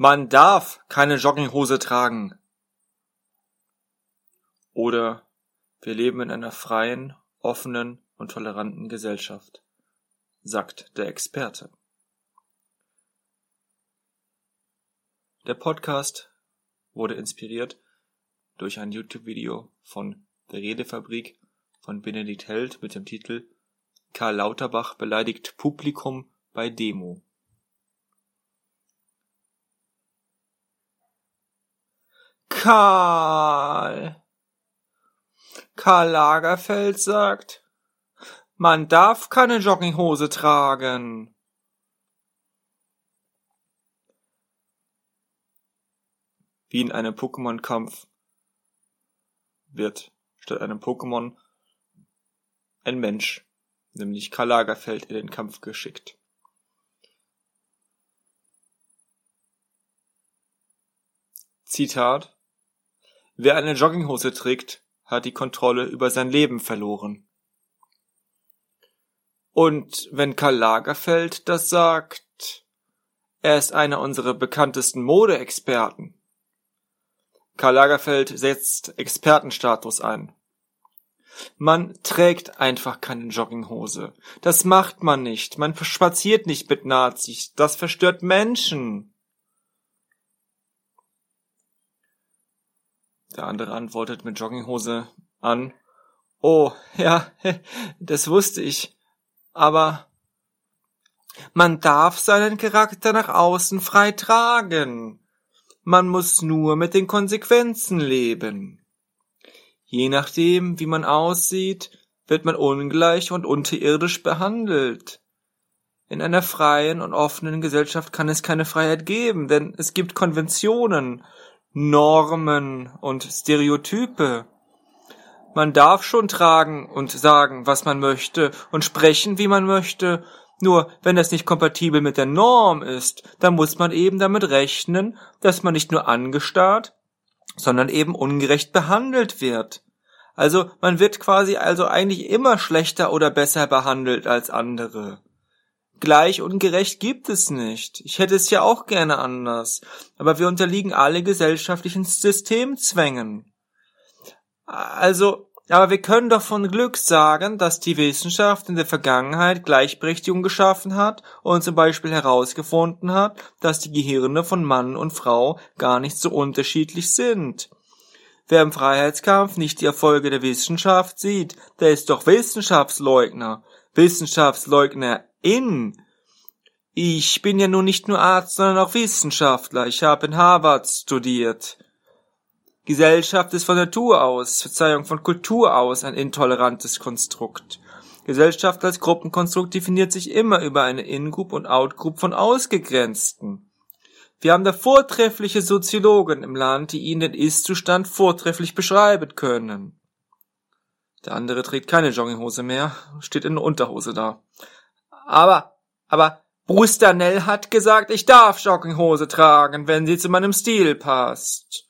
Man darf keine Jogginghose tragen. Oder wir leben in einer freien, offenen und toleranten Gesellschaft, sagt der Experte. Der Podcast wurde inspiriert durch ein YouTube-Video von der Redefabrik von Benedikt Held mit dem Titel Karl Lauterbach beleidigt Publikum bei Demo. Karl. Karl Lagerfeld sagt, man darf keine Jogginghose tragen. Wie in einem Pokémon-Kampf wird statt einem Pokémon ein Mensch, nämlich Karl Lagerfeld, in den Kampf geschickt. Zitat Wer eine Jogginghose trägt, hat die Kontrolle über sein Leben verloren. Und wenn Karl Lagerfeld das sagt, er ist einer unserer bekanntesten Modeexperten. Karl Lagerfeld setzt Expertenstatus ein. Man trägt einfach keine Jogginghose. Das macht man nicht. Man spaziert nicht mit Nazis. Das verstört Menschen. Der andere antwortet mit Jogginghose an. Oh, ja, das wusste ich. Aber man darf seinen Charakter nach außen frei tragen. Man muss nur mit den Konsequenzen leben. Je nachdem, wie man aussieht, wird man ungleich und unterirdisch behandelt. In einer freien und offenen Gesellschaft kann es keine Freiheit geben, denn es gibt Konventionen Normen und Stereotype. Man darf schon tragen und sagen, was man möchte und sprechen, wie man möchte, nur wenn das nicht kompatibel mit der Norm ist, dann muss man eben damit rechnen, dass man nicht nur angestarrt, sondern eben ungerecht behandelt wird. Also man wird quasi also eigentlich immer schlechter oder besser behandelt als andere. Gleich und gerecht gibt es nicht. Ich hätte es ja auch gerne anders. Aber wir unterliegen alle gesellschaftlichen Systemzwängen. Also, aber wir können doch von Glück sagen, dass die Wissenschaft in der Vergangenheit Gleichberechtigung geschaffen hat und zum Beispiel herausgefunden hat, dass die Gehirne von Mann und Frau gar nicht so unterschiedlich sind. Wer im Freiheitskampf nicht die Erfolge der Wissenschaft sieht, der ist doch Wissenschaftsleugner. Wissenschaftsleugner in. Ich bin ja nun nicht nur Arzt, sondern auch Wissenschaftler. Ich habe in Harvard studiert. Gesellschaft ist von Natur aus, Verzeihung, von Kultur aus ein intolerantes Konstrukt. Gesellschaft als Gruppenkonstrukt definiert sich immer über eine In-Group und Out-Group von Ausgegrenzten. Wir haben da vortreffliche Soziologen im Land, die Ihnen den Ist-Zustand vortrefflich beschreiben können. Der andere trägt keine Jogginghose mehr, steht in Unterhose da. Aber, aber Bruce Danell hat gesagt, ich darf Jogginghose tragen, wenn sie zu meinem Stil passt.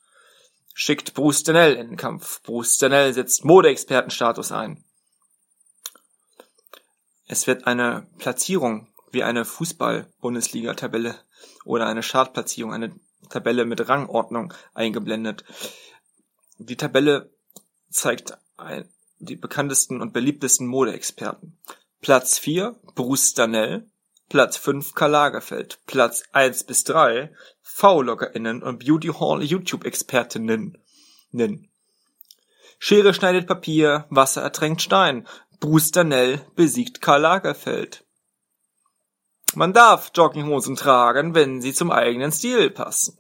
Schickt Bruce Danell in den Kampf. Bruce Danell setzt Modeexpertenstatus ein. Es wird eine Platzierung wie eine Fußball-Bundesliga-Tabelle oder eine Chartplatzierung, eine Tabelle mit Rangordnung eingeblendet. Die Tabelle zeigt ein, die bekanntesten und beliebtesten Modeexperten. Platz 4 Bruce Danell, Platz 5 Karl Lagerfeld, Platz 1 bis 3 V-LoggerInnen und Beauty Hall YouTube-ExpertInnen. Schere schneidet Papier, Wasser ertränkt Stein. Bruce Danell besiegt Karl Lagerfeld. Man darf Jogginghosen tragen, wenn sie zum eigenen Stil passen.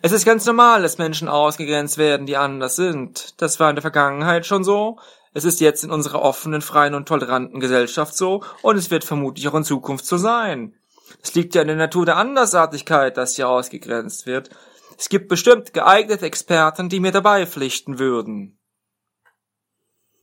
Es ist ganz normal, dass Menschen ausgegrenzt werden, die anders sind. Das war in der Vergangenheit schon so. Es ist jetzt in unserer offenen, freien und toleranten Gesellschaft so und es wird vermutlich auch in Zukunft so sein. Es liegt ja in der Natur der Andersartigkeit, dass hier ausgegrenzt wird. Es gibt bestimmt geeignete Experten, die mir dabei pflichten würden.